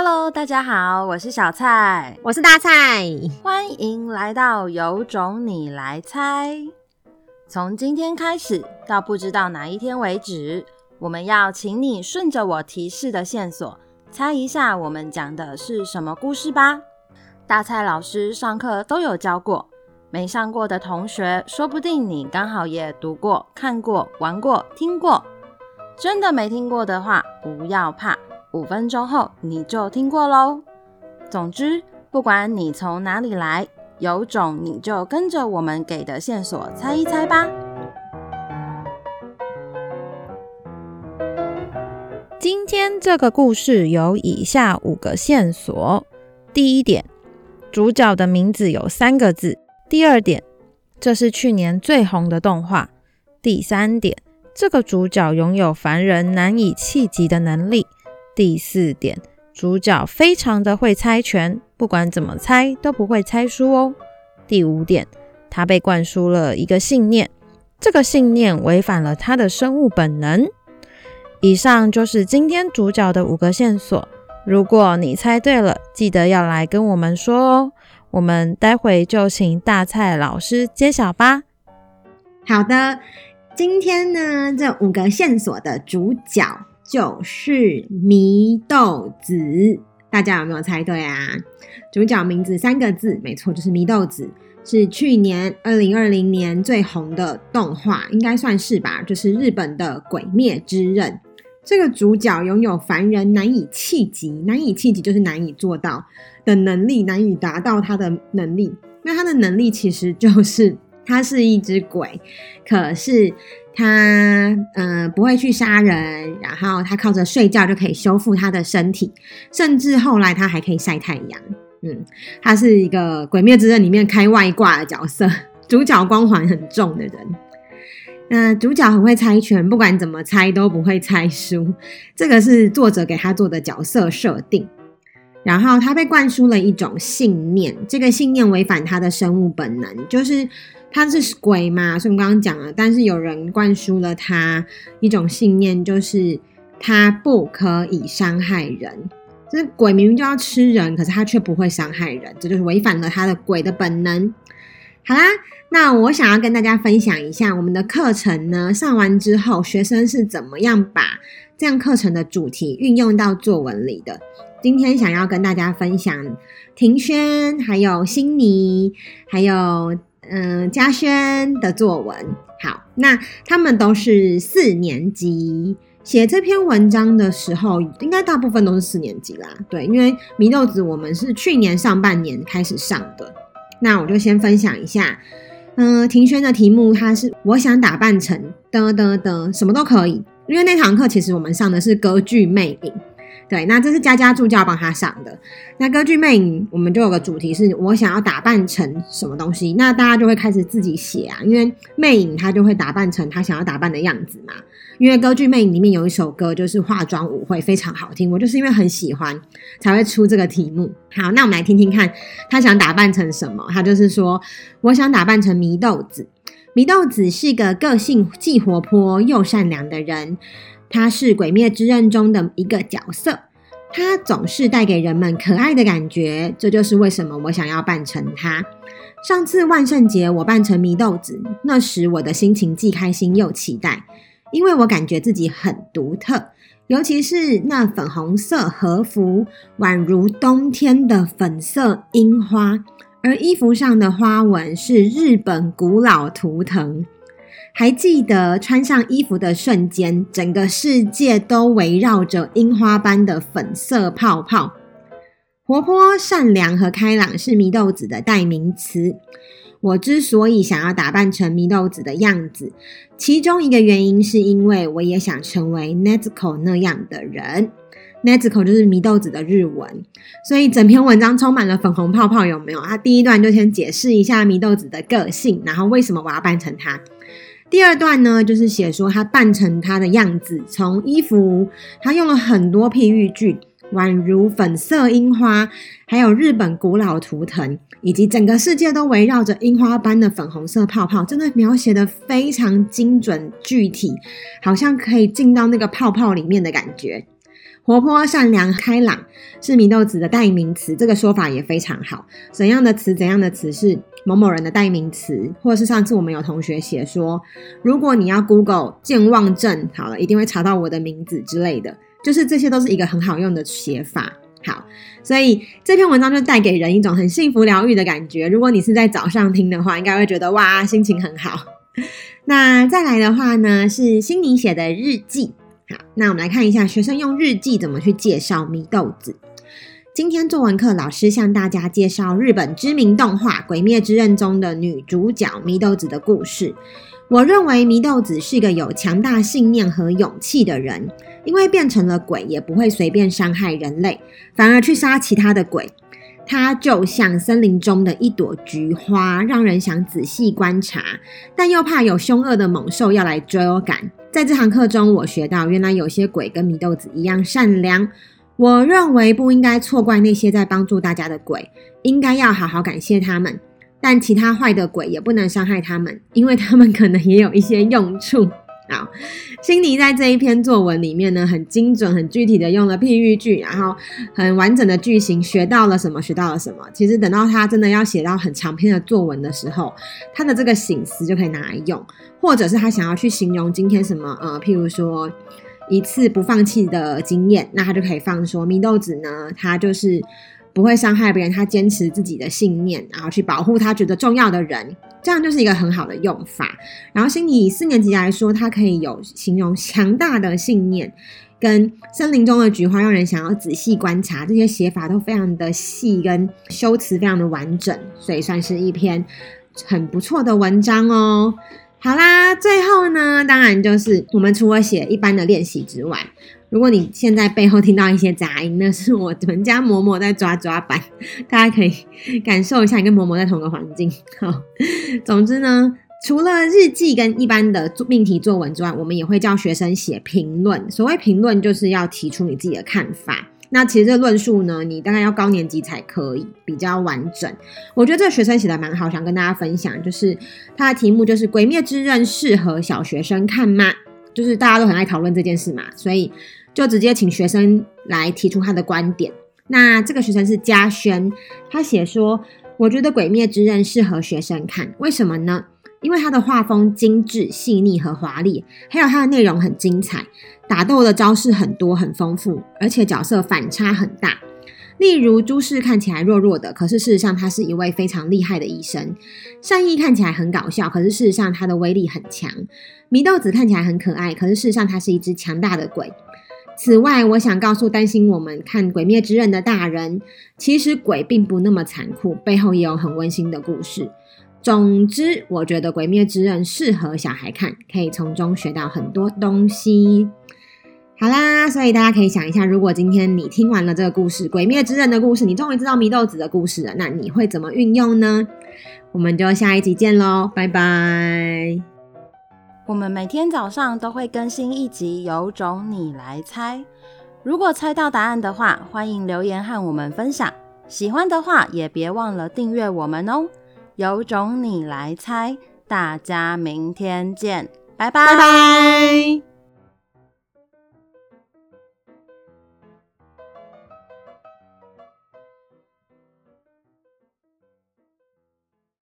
Hello，大家好，我是小蔡，我是大蔡，欢迎来到有种你来猜。从今天开始到不知道哪一天为止，我们要请你顺着我提示的线索，猜一下我们讲的是什么故事吧。大蔡老师上课都有教过，没上过的同学，说不定你刚好也读过、看过、玩过、听过。真的没听过的话，不要怕。五分钟后你就听过喽。总之，不管你从哪里来，有种你就跟着我们给的线索猜一猜吧。今天这个故事有以下五个线索：第一点，主角的名字有三个字；第二点，这是去年最红的动画；第三点，这个主角拥有凡人难以企及的能力。第四点，主角非常的会猜拳，不管怎么猜都不会猜输哦。第五点，他被灌输了一个信念，这个信念违反了他的生物本能。以上就是今天主角的五个线索。如果你猜对了，记得要来跟我们说哦。我们待会就请大蔡老师揭晓吧。好的，今天呢，这五个线索的主角。就是祢豆子，大家有没有猜对啊？主角名字三个字，没错，就是祢豆子，是去年二零二零年最红的动画，应该算是吧，就是日本的《鬼灭之刃》。这个主角拥有凡人难以企及，难以企及就是难以做到的能力，难以达到他的能力。那他的能力其实就是他是一只鬼，可是。他嗯、呃、不会去杀人，然后他靠着睡觉就可以修复他的身体，甚至后来他还可以晒太阳。嗯，他是一个《鬼灭之刃》里面开外挂的角色，主角光环很重的人。那主角很会猜拳，不管怎么猜都不会猜输，这个是作者给他做的角色设定。然后他被灌输了一种信念，这个信念违反他的生物本能，就是。他是鬼嘛，所以我们刚刚讲了，但是有人灌输了他一种信念，就是他不可以伤害人。就是鬼明明就要吃人，可是他却不会伤害人，这就是违反了他的鬼的本能。好啦，那我想要跟大家分享一下我们的课程呢，上完之后学生是怎么样把这样课程的主题运用到作文里的。今天想要跟大家分享庭轩，还有辛妮，还有。嗯，嘉轩的作文好，那他们都是四年级，写这篇文章的时候，应该大部分都是四年级啦。对，因为米豆子我们是去年上半年开始上的，那我就先分享一下。嗯，庭轩的题目他是我想打扮成的的的，什么都可以，因为那堂课其实我们上的是歌剧魅影。对，那这是佳佳助教帮他上的。那歌剧魅影，我们就有个主题是我想要打扮成什么东西，那大家就会开始自己写啊。因为魅影他就会打扮成他想要打扮的样子嘛。因为歌剧魅影里面有一首歌就是化妆舞会，非常好听。我就是因为很喜欢才会出这个题目。好，那我们来听听看他想打扮成什么。他就是说，我想打扮成祢豆子。祢豆子是个个性既活泼又善良的人。他是《鬼灭之刃》中的一个角色，他总是带给人们可爱的感觉，这就是为什么我想要扮成他。上次万圣节我扮成祢豆子，那时我的心情既开心又期待，因为我感觉自己很独特，尤其是那粉红色和服，宛如冬天的粉色樱花，而衣服上的花纹是日本古老图腾。还记得穿上衣服的瞬间，整个世界都围绕着樱花般的粉色泡泡。活泼、善良和开朗是祢豆子的代名词。我之所以想要打扮成祢豆子的样子，其中一个原因是因为我也想成为 Nezuko 那样的人。Nezuko 就是祢豆子的日文，所以整篇文章充满了粉红泡泡，有没有？他第一段就先解释一下祢豆子的个性，然后为什么我要扮成他。第二段呢，就是写说他扮成他的样子，从衣服，他用了很多譬喻句，宛如粉色樱花，还有日本古老图腾，以及整个世界都围绕着樱花般的粉红色泡泡，真的描写的非常精准具体，好像可以进到那个泡泡里面的感觉。活泼、善良、开朗是祢豆子的代名词，这个说法也非常好。怎样的词，怎样的词是某某人的代名词，或者是上次我们有同学写说，如果你要 Google 健忘症，好了，一定会查到我的名字之类的，就是这些都是一个很好用的写法。好，所以这篇文章就带给人一种很幸福疗愈的感觉。如果你是在早上听的话，应该会觉得哇，心情很好。那再来的话呢，是心妮写的日记。好，那我们来看一下学生用日记怎么去介绍祢豆子。今天作文课老师向大家介绍日本知名动画《鬼灭之刃》中的女主角祢豆子的故事。我认为祢豆子是一个有强大信念和勇气的人，因为变成了鬼也不会随便伤害人类，反而去杀其他的鬼。她就像森林中的一朵菊花，让人想仔细观察，但又怕有凶恶的猛兽要来追赶。在这堂课中，我学到原来有些鬼跟米豆子一样善良。我认为不应该错怪那些在帮助大家的鬼，应该要好好感谢他们。但其他坏的鬼也不能伤害他们，因为他们可能也有一些用处。好，心妮在这一篇作文里面呢，很精准、很具体的用了譬喻句，然后很完整的句型，学到了什么？学到了什么？其实等到他真的要写到很长篇的作文的时候，他的这个醒思就可以拿来用，或者是他想要去形容今天什么？呃，譬如说一次不放弃的经验，那他就可以放说祢豆子呢，他就是。不会伤害别人，他坚持自己的信念，然后去保护他觉得重要的人，这样就是一个很好的用法。然后，心理四年级来说，它可以有形容强大的信念，跟森林中的菊花让人想要仔细观察，这些写法都非常的细，跟修辞非常的完整，所以算是一篇很不错的文章哦。好啦，最后呢，当然就是我们除了写一般的练习之外。如果你现在背后听到一些杂音，那是我们家嬷嬷在抓抓板，大家可以感受一下，你跟嬷嬷在同个环境。好，总之呢，除了日记跟一般的命题作文之外，我们也会叫学生写评论。所谓评论，就是要提出你自己的看法。那其实这论述呢，你大概要高年级才可以比较完整。我觉得这个学生写的蛮好，想跟大家分享，就是他的题目就是《鬼灭之刃》适合小学生看吗？就是大家都很爱讨论这件事嘛，所以。就直接请学生来提出他的观点。那这个学生是嘉轩，他写说：“我觉得《鬼灭之刃》适合学生看，为什么呢？因为他的画风精致、细腻和华丽，还有他的内容很精彩，打斗的招式很多很丰富，而且角色反差很大。例如朱氏看起来弱弱的，可是事实上他是一位非常厉害的医生；善逸看起来很搞笑，可是事实上他的威力很强；祢豆子看起来很可爱，可是事实上他是一只强大的鬼。”此外，我想告诉担心我们看《鬼灭之刃》的大人，其实鬼并不那么残酷，背后也有很温馨的故事。总之，我觉得《鬼灭之刃》适合小孩看，可以从中学到很多东西。好啦，所以大家可以想一下，如果今天你听完了这个故事《鬼灭之刃》的故事，你终于知道祢豆子的故事了，那你会怎么运用呢？我们就下一集见喽，拜拜。我们每天早上都会更新一集，有种你来猜。如果猜到答案的话，欢迎留言和我们分享。喜欢的话，也别忘了订阅我们哦。有种你来猜，大家明天见，拜拜。拜拜。